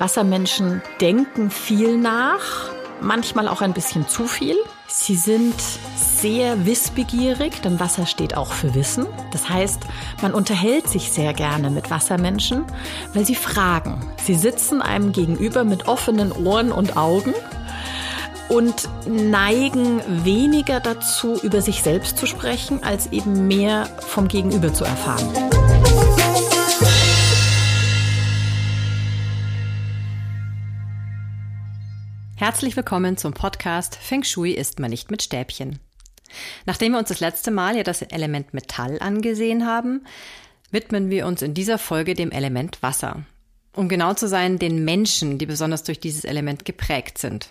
Wassermenschen denken viel nach, manchmal auch ein bisschen zu viel. Sie sind sehr wissbegierig, denn Wasser steht auch für Wissen. Das heißt, man unterhält sich sehr gerne mit Wassermenschen, weil sie fragen. Sie sitzen einem gegenüber mit offenen Ohren und Augen und neigen weniger dazu, über sich selbst zu sprechen, als eben mehr vom Gegenüber zu erfahren. Herzlich willkommen zum Podcast Feng Shui isst man nicht mit Stäbchen. Nachdem wir uns das letzte Mal ja das Element Metall angesehen haben, widmen wir uns in dieser Folge dem Element Wasser. Um genau zu sein, den Menschen, die besonders durch dieses Element geprägt sind.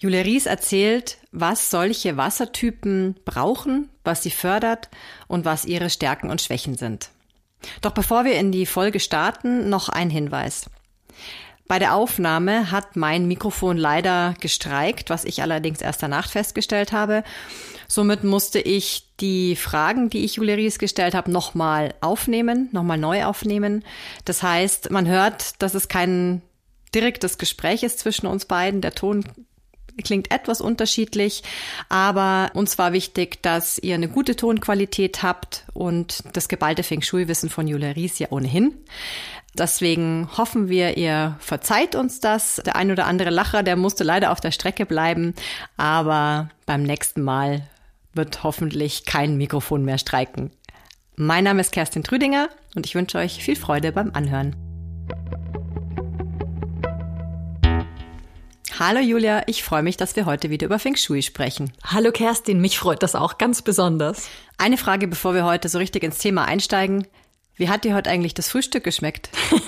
Julia Ries erzählt, was solche Wassertypen brauchen, was sie fördert und was ihre Stärken und Schwächen sind. Doch bevor wir in die Folge starten, noch ein Hinweis. Bei der Aufnahme hat mein Mikrofon leider gestreikt, was ich allerdings erst danach festgestellt habe. Somit musste ich die Fragen, die ich Julia Ries gestellt habe, nochmal aufnehmen, nochmal neu aufnehmen. Das heißt, man hört, dass es kein direktes Gespräch ist zwischen uns beiden. Der Ton klingt etwas unterschiedlich, aber uns war wichtig, dass ihr eine gute Tonqualität habt und das geballte Feng Shui-Wissen von Julia Ries ja ohnehin. Deswegen hoffen wir, ihr verzeiht uns das. Der ein oder andere Lacher, der musste leider auf der Strecke bleiben, aber beim nächsten Mal wird hoffentlich kein Mikrofon mehr streiken. Mein Name ist Kerstin Trüdinger und ich wünsche euch viel Freude beim Anhören. Hallo Julia, ich freue mich, dass wir heute wieder über Feng Shui sprechen. Hallo Kerstin, mich freut das auch ganz besonders. Eine Frage, bevor wir heute so richtig ins Thema einsteigen. Wie hat dir heute eigentlich das Frühstück geschmeckt?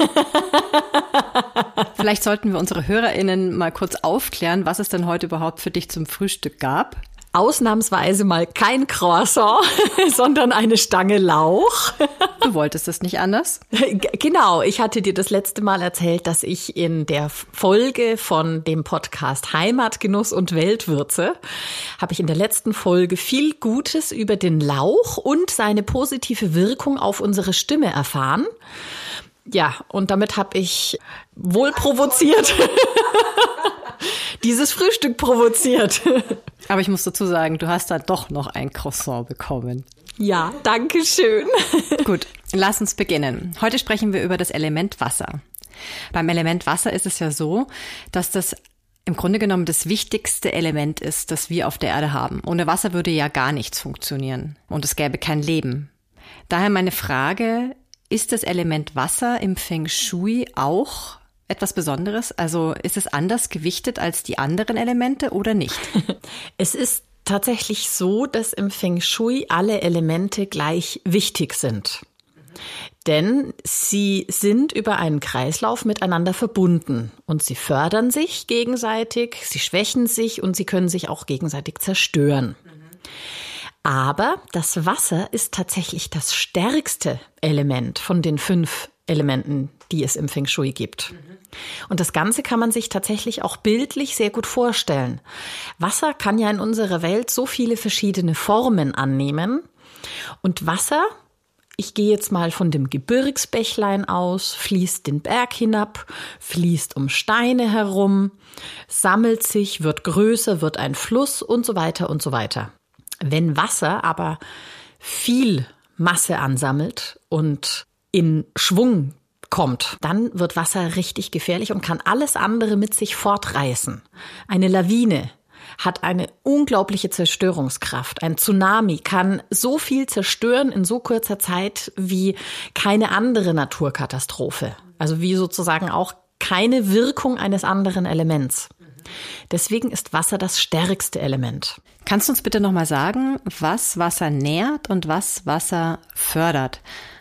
Vielleicht sollten wir unsere HörerInnen mal kurz aufklären, was es denn heute überhaupt für dich zum Frühstück gab ausnahmsweise mal kein Croissant, sondern eine Stange Lauch. Du wolltest es nicht anders? Genau, ich hatte dir das letzte Mal erzählt, dass ich in der Folge von dem Podcast Heimatgenuss und Weltwürze habe ich in der letzten Folge viel Gutes über den Lauch und seine positive Wirkung auf unsere Stimme erfahren. Ja, und damit habe ich wohl provoziert dieses Frühstück provoziert. Aber ich muss dazu sagen, du hast da doch noch ein Croissant bekommen. Ja, danke schön. Gut, lass uns beginnen. Heute sprechen wir über das Element Wasser. Beim Element Wasser ist es ja so, dass das im Grunde genommen das wichtigste Element ist, das wir auf der Erde haben. Ohne Wasser würde ja gar nichts funktionieren und es gäbe kein Leben. Daher meine Frage, ist das Element Wasser im Feng Shui auch etwas Besonderes? Also ist es anders gewichtet als die anderen Elemente oder nicht? es ist tatsächlich so, dass im Feng Shui alle Elemente gleich wichtig sind. Denn sie sind über einen Kreislauf miteinander verbunden und sie fördern sich gegenseitig, sie schwächen sich und sie können sich auch gegenseitig zerstören. Aber das Wasser ist tatsächlich das stärkste Element von den fünf Elementen, die es im Feng Shui gibt. Und das Ganze kann man sich tatsächlich auch bildlich sehr gut vorstellen. Wasser kann ja in unserer Welt so viele verschiedene Formen annehmen. Und Wasser, ich gehe jetzt mal von dem Gebirgsbächlein aus, fließt den Berg hinab, fließt um Steine herum, sammelt sich, wird größer, wird ein Fluss und so weiter und so weiter. Wenn Wasser aber viel Masse ansammelt und in Schwung kommt, dann wird Wasser richtig gefährlich und kann alles andere mit sich fortreißen. Eine Lawine hat eine unglaubliche Zerstörungskraft. Ein Tsunami kann so viel zerstören in so kurzer Zeit wie keine andere Naturkatastrophe. Also wie sozusagen auch keine Wirkung eines anderen Elements. Deswegen ist Wasser das stärkste Element. Kannst du uns bitte nochmal sagen, was Wasser nährt und was Wasser fördert?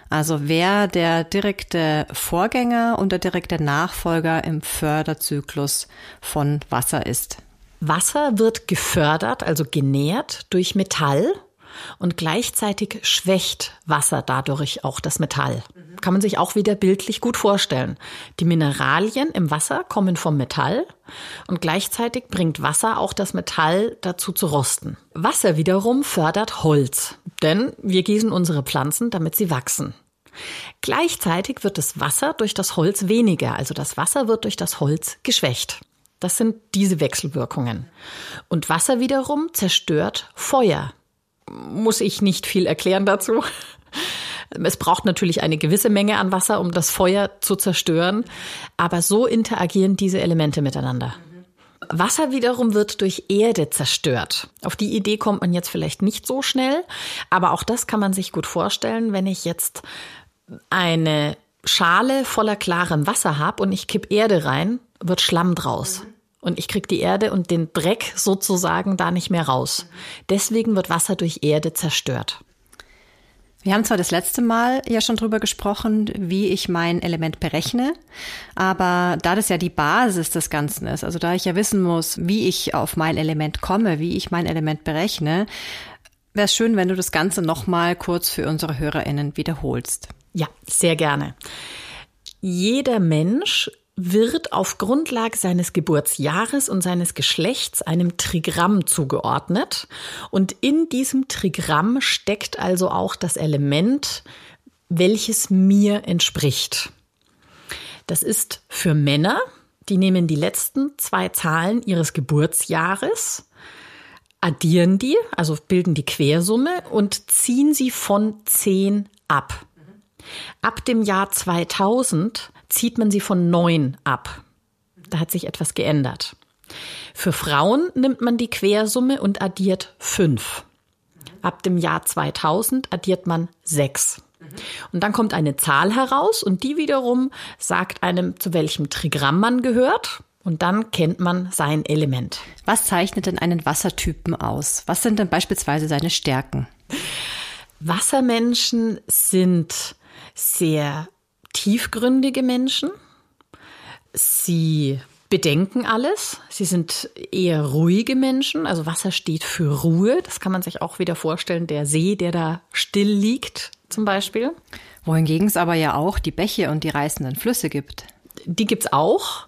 Also wer der direkte Vorgänger und der direkte Nachfolger im Förderzyklus von Wasser ist. Wasser wird gefördert, also genährt durch Metall und gleichzeitig schwächt Wasser dadurch auch das Metall. Kann man sich auch wieder bildlich gut vorstellen. Die Mineralien im Wasser kommen vom Metall und gleichzeitig bringt Wasser auch das Metall dazu zu rosten. Wasser wiederum fördert Holz, denn wir gießen unsere Pflanzen, damit sie wachsen. Gleichzeitig wird das Wasser durch das Holz weniger, also das Wasser wird durch das Holz geschwächt. Das sind diese Wechselwirkungen. Und Wasser wiederum zerstört Feuer. Muss ich nicht viel erklären dazu. Es braucht natürlich eine gewisse Menge an Wasser, um das Feuer zu zerstören. Aber so interagieren diese Elemente miteinander. Wasser wiederum wird durch Erde zerstört. Auf die Idee kommt man jetzt vielleicht nicht so schnell, aber auch das kann man sich gut vorstellen, wenn ich jetzt eine Schale voller klarem Wasser habe und ich kipp Erde rein, wird Schlamm draus. Und ich krieg die Erde und den Dreck sozusagen da nicht mehr raus. Deswegen wird Wasser durch Erde zerstört. Wir haben zwar das letzte Mal ja schon drüber gesprochen, wie ich mein Element berechne, aber da das ja die Basis des Ganzen ist, also da ich ja wissen muss, wie ich auf mein Element komme, wie ich mein Element berechne, wäre es schön, wenn du das Ganze nochmal kurz für unsere HörerInnen wiederholst. Ja, sehr gerne. Jeder Mensch wird auf Grundlage seines Geburtsjahres und seines Geschlechts einem Trigramm zugeordnet. Und in diesem Trigramm steckt also auch das Element, welches mir entspricht. Das ist für Männer, die nehmen die letzten zwei Zahlen ihres Geburtsjahres, addieren die, also bilden die Quersumme und ziehen sie von 10 ab. Ab dem Jahr 2000 zieht man sie von neun ab. Da hat sich etwas geändert. Für Frauen nimmt man die Quersumme und addiert fünf. Ab dem Jahr 2000 addiert man sechs. Und dann kommt eine Zahl heraus und die wiederum sagt einem, zu welchem Trigramm man gehört. Und dann kennt man sein Element. Was zeichnet denn einen Wassertypen aus? Was sind denn beispielsweise seine Stärken? Wassermenschen sind sehr tiefgründige Menschen. Sie bedenken alles. Sie sind eher ruhige Menschen. Also Wasser steht für Ruhe. Das kann man sich auch wieder vorstellen. Der See, der da still liegt, zum Beispiel. Wohingegen es aber ja auch die Bäche und die reißenden Flüsse gibt. Die gibt's auch.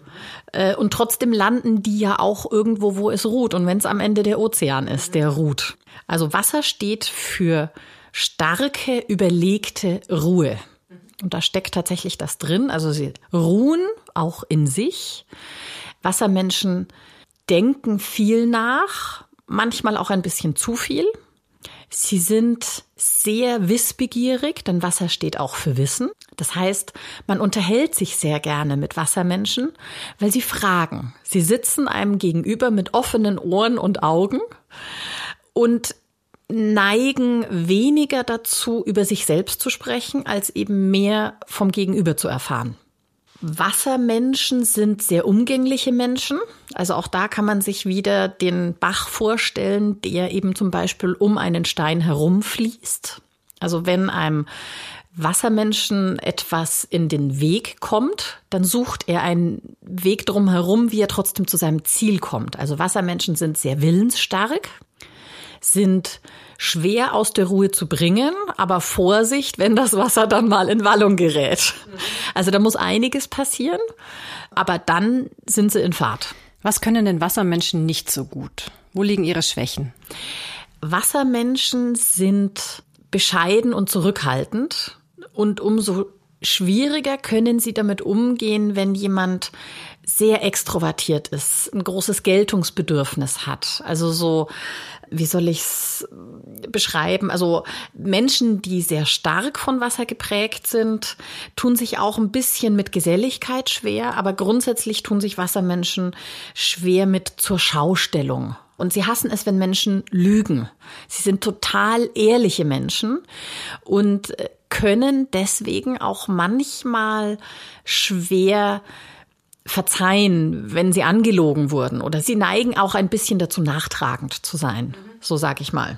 Äh, und trotzdem landen die ja auch irgendwo, wo es ruht. Und wenn es am Ende der Ozean ist, der ruht. Also Wasser steht für starke, überlegte Ruhe. Und da steckt tatsächlich das drin. Also sie ruhen auch in sich. Wassermenschen denken viel nach, manchmal auch ein bisschen zu viel. Sie sind sehr wissbegierig, denn Wasser steht auch für Wissen. Das heißt, man unterhält sich sehr gerne mit Wassermenschen, weil sie fragen. Sie sitzen einem gegenüber mit offenen Ohren und Augen und neigen weniger dazu, über sich selbst zu sprechen, als eben mehr vom Gegenüber zu erfahren. Wassermenschen sind sehr umgängliche Menschen. Also auch da kann man sich wieder den Bach vorstellen, der eben zum Beispiel um einen Stein herumfließt. Also wenn einem Wassermenschen etwas in den Weg kommt, dann sucht er einen Weg drumherum, wie er trotzdem zu seinem Ziel kommt. Also Wassermenschen sind sehr willensstark sind schwer aus der Ruhe zu bringen, aber Vorsicht, wenn das Wasser dann mal in Wallung gerät. Also da muss einiges passieren, aber dann sind sie in Fahrt. Was können denn Wassermenschen nicht so gut? Wo liegen ihre Schwächen? Wassermenschen sind bescheiden und zurückhaltend und umso schwieriger können sie damit umgehen, wenn jemand sehr extrovertiert ist, ein großes Geltungsbedürfnis hat. Also so wie soll ich es beschreiben? Also Menschen, die sehr stark von Wasser geprägt sind, tun sich auch ein bisschen mit Geselligkeit schwer, aber grundsätzlich tun sich Wassermenschen schwer mit zur Schaustellung. Und sie hassen es, wenn Menschen lügen. Sie sind total ehrliche Menschen und können deswegen auch manchmal schwer verzeihen, wenn sie angelogen wurden oder sie neigen auch ein bisschen dazu nachtragend zu sein, so sage ich mal.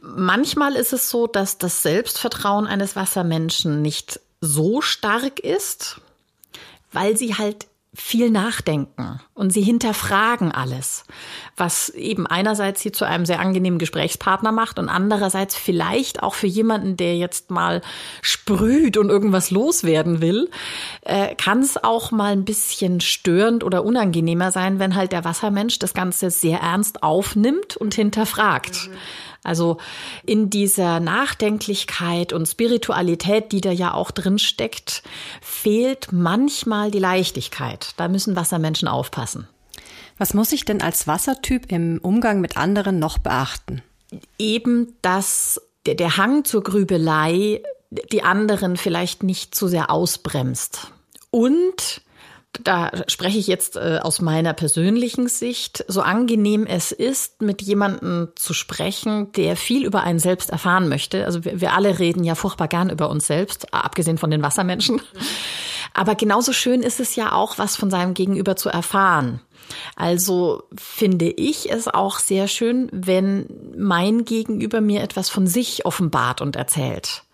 Manchmal ist es so, dass das Selbstvertrauen eines Wassermenschen nicht so stark ist, weil sie halt viel nachdenken und sie hinterfragen alles, was eben einerseits sie zu einem sehr angenehmen Gesprächspartner macht und andererseits vielleicht auch für jemanden, der jetzt mal sprüht und irgendwas loswerden will, äh, kann es auch mal ein bisschen störend oder unangenehmer sein, wenn halt der Wassermensch das Ganze sehr ernst aufnimmt und hinterfragt. Mhm. Also in dieser Nachdenklichkeit und Spiritualität, die da ja auch drin steckt, fehlt manchmal die Leichtigkeit. Da müssen Wassermenschen aufpassen. Was muss ich denn als Wassertyp im Umgang mit anderen noch beachten? Eben, dass der, der Hang zur Grübelei die anderen vielleicht nicht zu sehr ausbremst. Und da spreche ich jetzt äh, aus meiner persönlichen Sicht, so angenehm es ist, mit jemandem zu sprechen, der viel über einen selbst erfahren möchte. Also wir, wir alle reden ja furchtbar gern über uns selbst, abgesehen von den Wassermenschen. Aber genauso schön ist es ja auch, was von seinem Gegenüber zu erfahren. Also finde ich es auch sehr schön, wenn mein Gegenüber mir etwas von sich offenbart und erzählt.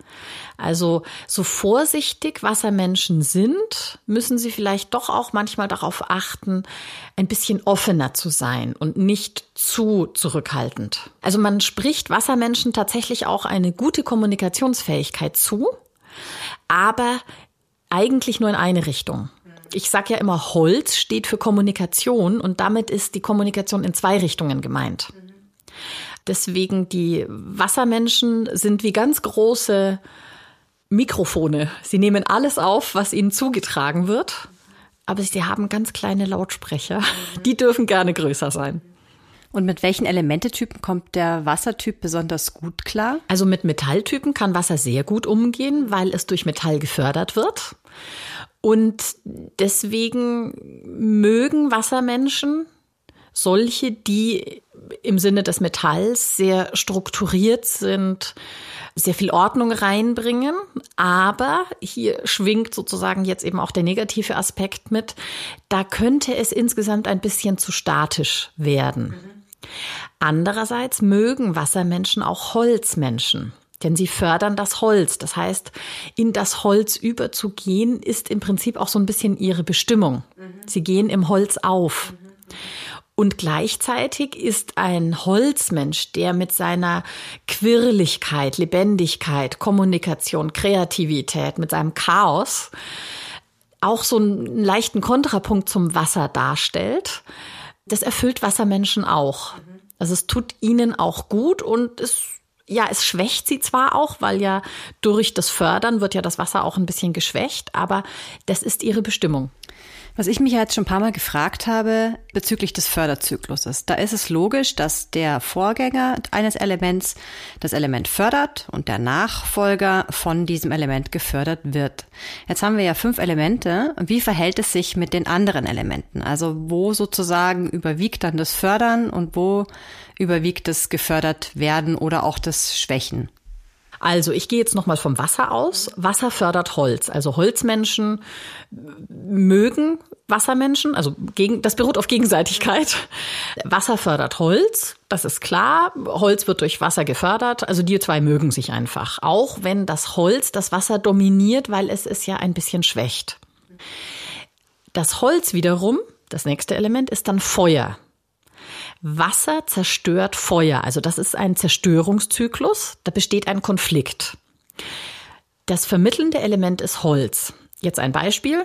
Also so vorsichtig Wassermenschen sind, müssen sie vielleicht doch auch manchmal darauf achten, ein bisschen offener zu sein und nicht zu zurückhaltend. Also man spricht Wassermenschen tatsächlich auch eine gute Kommunikationsfähigkeit zu, aber eigentlich nur in eine Richtung. Ich sage ja immer, Holz steht für Kommunikation und damit ist die Kommunikation in zwei Richtungen gemeint. Deswegen die Wassermenschen sind wie ganz große Mikrofone. Sie nehmen alles auf, was ihnen zugetragen wird, aber sie haben ganz kleine Lautsprecher. Die dürfen gerne größer sein. Und mit welchen Elementetypen kommt der Wassertyp besonders gut klar? Also mit Metalltypen kann Wasser sehr gut umgehen, weil es durch Metall gefördert wird. Und deswegen mögen Wassermenschen solche, die im Sinne des Metalls sehr strukturiert sind, sehr viel Ordnung reinbringen. Aber hier schwingt sozusagen jetzt eben auch der negative Aspekt mit. Da könnte es insgesamt ein bisschen zu statisch werden. Andererseits mögen Wassermenschen auch Holzmenschen. Denn sie fördern das Holz. Das heißt, in das Holz überzugehen, ist im Prinzip auch so ein bisschen ihre Bestimmung. Sie gehen im Holz auf. Und gleichzeitig ist ein Holzmensch, der mit seiner Quirligkeit, Lebendigkeit, Kommunikation, Kreativität, mit seinem Chaos auch so einen leichten Kontrapunkt zum Wasser darstellt. Das erfüllt Wassermenschen auch. Also es tut ihnen auch gut und es ja, es schwächt sie zwar auch, weil ja durch das Fördern wird ja das Wasser auch ein bisschen geschwächt, aber das ist ihre Bestimmung. Was ich mich ja jetzt schon ein paar Mal gefragt habe bezüglich des Förderzykluses. Da ist es logisch, dass der Vorgänger eines Elements das Element fördert und der Nachfolger von diesem Element gefördert wird. Jetzt haben wir ja fünf Elemente. Wie verhält es sich mit den anderen Elementen? Also wo sozusagen überwiegt dann das Fördern und wo überwiegt das gefördert werden oder auch das Schwächen? Also ich gehe jetzt nochmal vom Wasser aus. Wasser fördert Holz. Also Holzmenschen mögen Wassermenschen. Also gegen, das beruht auf Gegenseitigkeit. Wasser fördert Holz. Das ist klar. Holz wird durch Wasser gefördert. Also die zwei mögen sich einfach. Auch wenn das Holz das Wasser dominiert, weil es es ja ein bisschen schwächt. Das Holz wiederum, das nächste Element, ist dann Feuer. Wasser zerstört Feuer. Also das ist ein Zerstörungszyklus. Da besteht ein Konflikt. Das vermittelnde Element ist Holz. Jetzt ein Beispiel.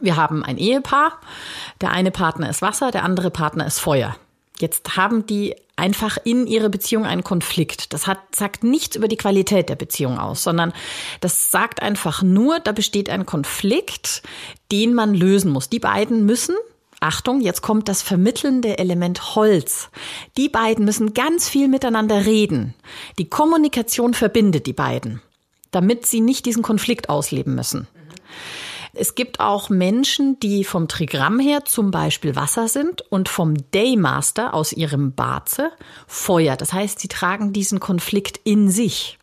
Wir haben ein Ehepaar. Der eine Partner ist Wasser, der andere Partner ist Feuer. Jetzt haben die einfach in ihrer Beziehung einen Konflikt. Das hat, sagt nichts über die Qualität der Beziehung aus, sondern das sagt einfach nur, da besteht ein Konflikt, den man lösen muss. Die beiden müssen Achtung, jetzt kommt das vermittelnde Element Holz. Die beiden müssen ganz viel miteinander reden. Die Kommunikation verbindet die beiden, damit sie nicht diesen Konflikt ausleben müssen. Es gibt auch Menschen, die vom Trigramm her zum Beispiel Wasser sind und vom Daymaster aus ihrem Barze Feuer. Das heißt, sie tragen diesen Konflikt in sich.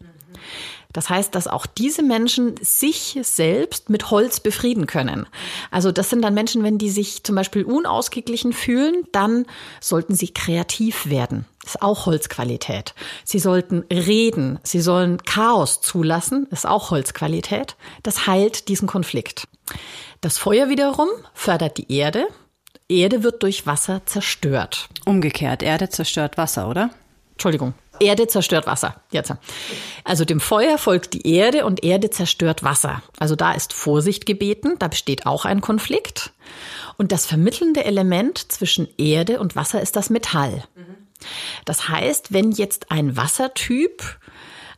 Das heißt, dass auch diese Menschen sich selbst mit Holz befrieden können. Also das sind dann Menschen, wenn die sich zum Beispiel unausgeglichen fühlen, dann sollten sie kreativ werden. Das ist auch Holzqualität. Sie sollten reden, sie sollen Chaos zulassen, ist auch Holzqualität. Das heilt diesen Konflikt. Das Feuer wiederum fördert die Erde. Erde wird durch Wasser zerstört. Umgekehrt, Erde zerstört Wasser, oder? Entschuldigung, Erde zerstört Wasser. Jetzt. Also dem Feuer folgt die Erde und Erde zerstört Wasser. Also da ist Vorsicht gebeten, da besteht auch ein Konflikt. Und das vermittelnde Element zwischen Erde und Wasser ist das Metall. Das heißt, wenn jetzt ein Wassertyp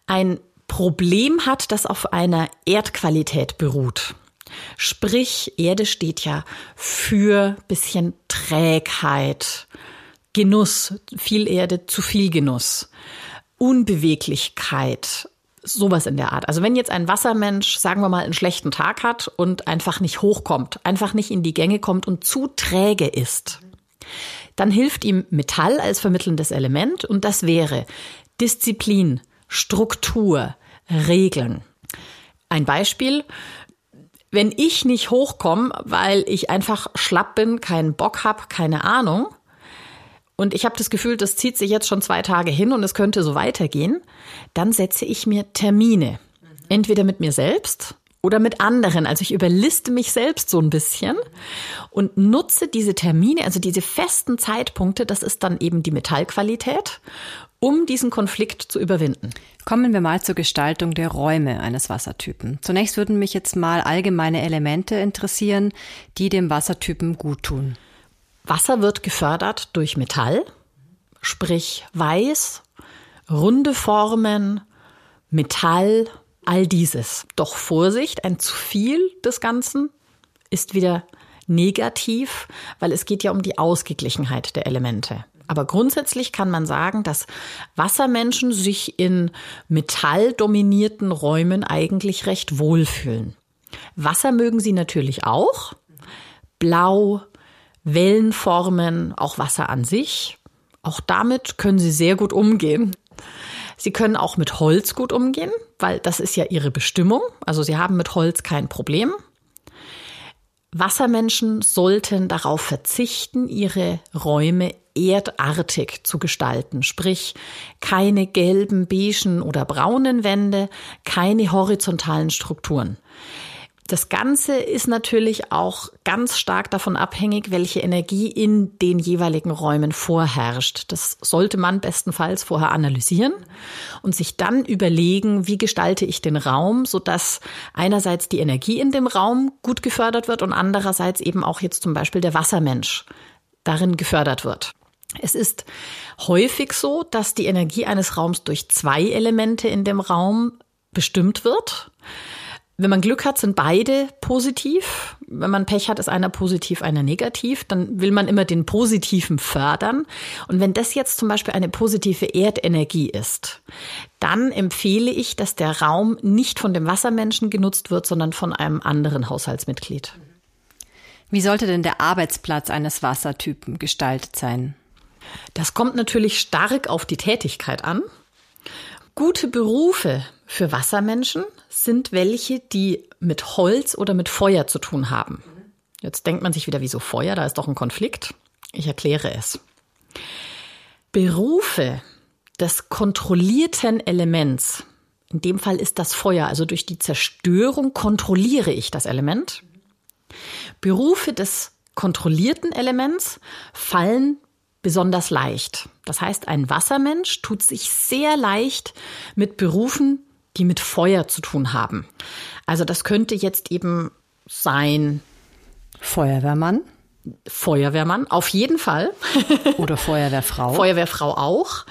ein Problem hat, das auf einer Erdqualität beruht, sprich Erde steht ja für bisschen Trägheit, Genuss, viel Erde, zu viel Genuss, Unbeweglichkeit, sowas in der Art. Also wenn jetzt ein Wassermensch, sagen wir mal, einen schlechten Tag hat und einfach nicht hochkommt, einfach nicht in die Gänge kommt und zu träge ist, dann hilft ihm Metall als vermittelndes Element und das wäre Disziplin, Struktur, Regeln. Ein Beispiel, wenn ich nicht hochkomme, weil ich einfach schlapp bin, keinen Bock hab, keine Ahnung, und ich habe das Gefühl, das zieht sich jetzt schon zwei Tage hin und es könnte so weitergehen, dann setze ich mir Termine. Entweder mit mir selbst oder mit anderen. Also ich überliste mich selbst so ein bisschen und nutze diese Termine, also diese festen Zeitpunkte, das ist dann eben die Metallqualität, um diesen Konflikt zu überwinden. Kommen wir mal zur Gestaltung der Räume eines Wassertypen. Zunächst würden mich jetzt mal allgemeine Elemente interessieren, die dem Wassertypen gut tun. Wasser wird gefördert durch Metall, sprich Weiß, runde Formen, Metall, all dieses. Doch Vorsicht, ein zu viel des Ganzen ist wieder negativ, weil es geht ja um die Ausgeglichenheit der Elemente. Aber grundsätzlich kann man sagen, dass Wassermenschen sich in metalldominierten Räumen eigentlich recht wohlfühlen. Wasser mögen sie natürlich auch. Blau, Wellenformen, auch Wasser an sich. Auch damit können sie sehr gut umgehen. Sie können auch mit Holz gut umgehen, weil das ist ja ihre Bestimmung. Also sie haben mit Holz kein Problem. Wassermenschen sollten darauf verzichten, ihre Räume erdartig zu gestalten, sprich keine gelben, beigen oder braunen Wände, keine horizontalen Strukturen. Das Ganze ist natürlich auch ganz stark davon abhängig, welche Energie in den jeweiligen Räumen vorherrscht. Das sollte man bestenfalls vorher analysieren und sich dann überlegen, wie gestalte ich den Raum, sodass einerseits die Energie in dem Raum gut gefördert wird und andererseits eben auch jetzt zum Beispiel der Wassermensch darin gefördert wird. Es ist häufig so, dass die Energie eines Raums durch zwei Elemente in dem Raum bestimmt wird. Wenn man Glück hat, sind beide positiv. Wenn man Pech hat, ist einer positiv, einer negativ. Dann will man immer den Positiven fördern. Und wenn das jetzt zum Beispiel eine positive Erdenergie ist, dann empfehle ich, dass der Raum nicht von dem Wassermenschen genutzt wird, sondern von einem anderen Haushaltsmitglied. Wie sollte denn der Arbeitsplatz eines Wassertypen gestaltet sein? Das kommt natürlich stark auf die Tätigkeit an. Gute Berufe für Wassermenschen sind welche, die mit Holz oder mit Feuer zu tun haben. Jetzt denkt man sich wieder, wieso Feuer? Da ist doch ein Konflikt. Ich erkläre es. Berufe des kontrollierten Elements, in dem Fall ist das Feuer, also durch die Zerstörung kontrolliere ich das Element. Berufe des kontrollierten Elements fallen besonders leicht. Das heißt, ein Wassermensch tut sich sehr leicht mit Berufen, die mit Feuer zu tun haben. Also das könnte jetzt eben sein Feuerwehrmann. Feuerwehrmann, auf jeden Fall. Oder Feuerwehrfrau. Feuerwehrfrau auch.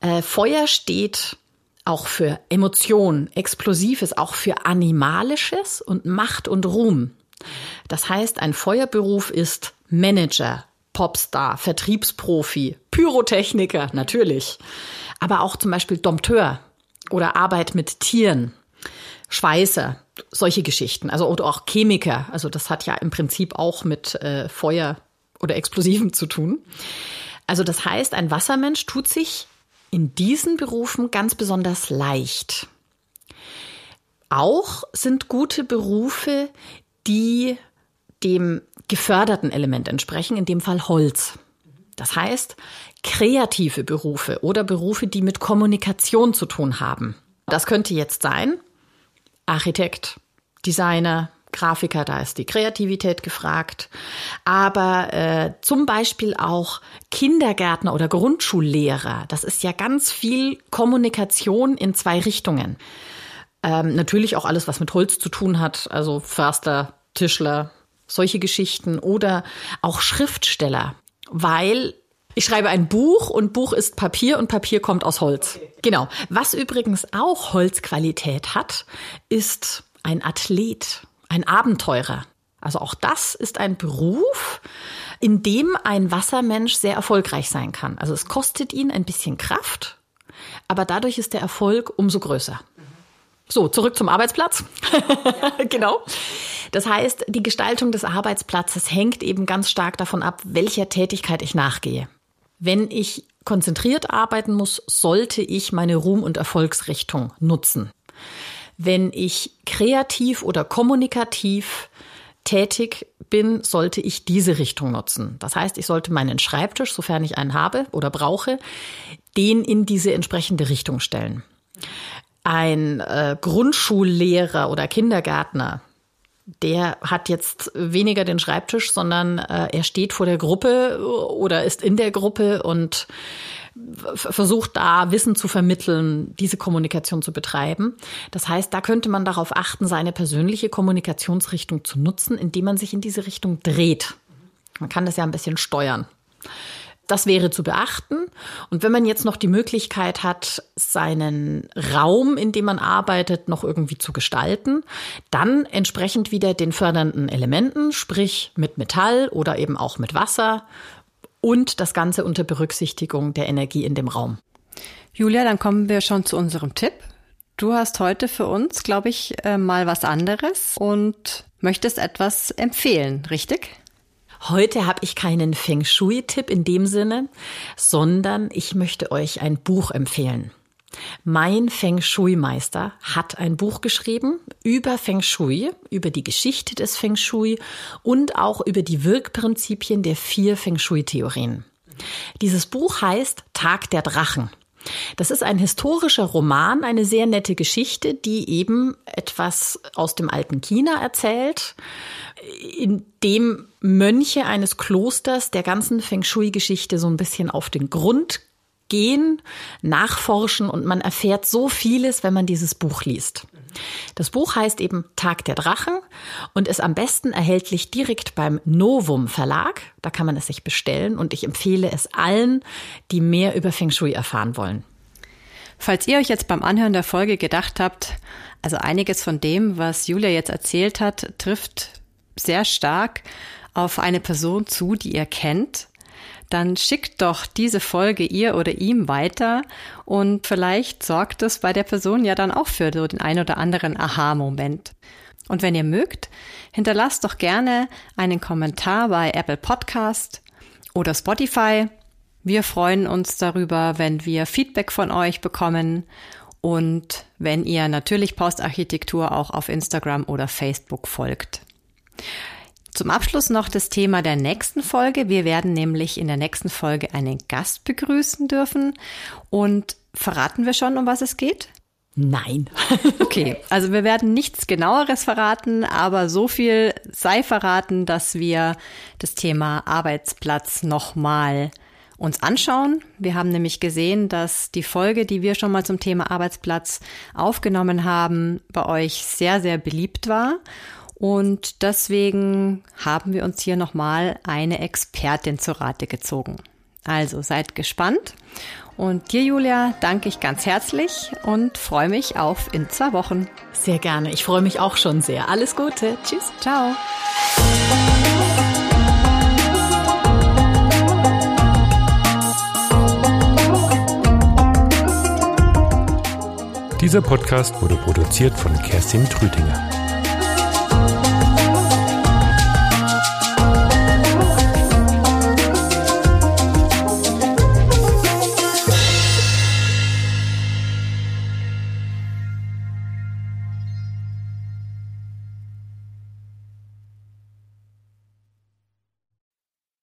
Äh, Feuer steht auch für Emotion, Explosives, auch für Animalisches und Macht und Ruhm. Das heißt, ein Feuerberuf ist Manager, Popstar, Vertriebsprofi, Pyrotechniker, natürlich. Aber auch zum Beispiel Dompteur oder Arbeit mit Tieren, Schweißer, solche Geschichten. Also oder auch Chemiker. Also das hat ja im Prinzip auch mit äh, Feuer oder Explosiven zu tun. Also das heißt, ein Wassermensch tut sich in diesen Berufen ganz besonders leicht. Auch sind gute Berufe, die dem geförderten Element entsprechen, in dem Fall Holz. Das heißt, kreative Berufe oder Berufe, die mit Kommunikation zu tun haben. Das könnte jetzt sein Architekt, Designer, Grafiker, da ist die Kreativität gefragt, aber äh, zum Beispiel auch Kindergärtner oder Grundschullehrer. Das ist ja ganz viel Kommunikation in zwei Richtungen. Ähm, natürlich auch alles, was mit Holz zu tun hat, also Förster, Tischler, solche Geschichten oder auch Schriftsteller, weil Ich schreibe ein Buch und Buch ist Papier und Papier kommt aus Holz. Okay. Genau. Was übrigens auch Holzqualität hat, ist ein Athlet, ein Abenteurer. Also auch das ist ein Beruf, in dem ein Wassermensch sehr erfolgreich sein kann. Also es kostet ihn ein bisschen Kraft, aber dadurch ist der Erfolg umso größer. So, zurück zum Arbeitsplatz. genau. Das heißt, die Gestaltung des Arbeitsplatzes hängt eben ganz stark davon ab, welcher Tätigkeit ich nachgehe. Wenn ich konzentriert arbeiten muss, sollte ich meine Ruhm- und Erfolgsrichtung nutzen. Wenn ich kreativ oder kommunikativ tätig bin, sollte ich diese Richtung nutzen. Das heißt, ich sollte meinen Schreibtisch, sofern ich einen habe oder brauche, den in diese entsprechende Richtung stellen. Ein äh, Grundschullehrer oder Kindergärtner, der hat jetzt weniger den Schreibtisch, sondern äh, er steht vor der Gruppe oder ist in der Gruppe und versucht da Wissen zu vermitteln, diese Kommunikation zu betreiben. Das heißt, da könnte man darauf achten, seine persönliche Kommunikationsrichtung zu nutzen, indem man sich in diese Richtung dreht. Man kann das ja ein bisschen steuern. Das wäre zu beachten. Und wenn man jetzt noch die Möglichkeit hat, seinen Raum, in dem man arbeitet, noch irgendwie zu gestalten, dann entsprechend wieder den fördernden Elementen, sprich mit Metall oder eben auch mit Wasser und das Ganze unter Berücksichtigung der Energie in dem Raum. Julia, dann kommen wir schon zu unserem Tipp. Du hast heute für uns, glaube ich, äh, mal was anderes und möchtest etwas empfehlen, richtig? Heute habe ich keinen Feng Shui-Tipp in dem Sinne, sondern ich möchte euch ein Buch empfehlen. Mein Feng Shui-Meister hat ein Buch geschrieben über Feng Shui, über die Geschichte des Feng Shui und auch über die Wirkprinzipien der vier Feng Shui-Theorien. Dieses Buch heißt Tag der Drachen. Das ist ein historischer Roman, eine sehr nette Geschichte, die eben etwas aus dem alten China erzählt, in dem Mönche eines Klosters der ganzen Feng Shui-Geschichte so ein bisschen auf den Grund gehen, nachforschen und man erfährt so vieles, wenn man dieses Buch liest. Das Buch heißt eben Tag der Drachen und ist am besten erhältlich direkt beim Novum Verlag. Da kann man es sich bestellen und ich empfehle es allen, die mehr über Feng Shui erfahren wollen. Falls ihr euch jetzt beim Anhören der Folge gedacht habt, also einiges von dem, was Julia jetzt erzählt hat, trifft sehr stark auf eine Person zu, die ihr kennt, dann schickt doch diese Folge ihr oder ihm weiter und vielleicht sorgt es bei der Person ja dann auch für so den ein oder anderen Aha-Moment. Und wenn ihr mögt, hinterlasst doch gerne einen Kommentar bei Apple Podcast oder Spotify. Wir freuen uns darüber, wenn wir Feedback von euch bekommen und wenn ihr natürlich Postarchitektur auch auf Instagram oder Facebook folgt. Zum Abschluss noch das Thema der nächsten Folge. Wir werden nämlich in der nächsten Folge einen Gast begrüßen dürfen. Und verraten wir schon, um was es geht? Nein. okay, also wir werden nichts genaueres verraten, aber so viel sei verraten, dass wir das Thema Arbeitsplatz nochmal uns anschauen. Wir haben nämlich gesehen, dass die Folge, die wir schon mal zum Thema Arbeitsplatz aufgenommen haben, bei euch sehr, sehr beliebt war. Und deswegen haben wir uns hier nochmal eine Expertin zur Rate gezogen. Also seid gespannt. Und dir, Julia, danke ich ganz herzlich und freue mich auf in zwei Wochen. Sehr gerne. Ich freue mich auch schon sehr. Alles Gute. Tschüss. Ciao. Dieser Podcast wurde produziert von Kerstin Trütinger.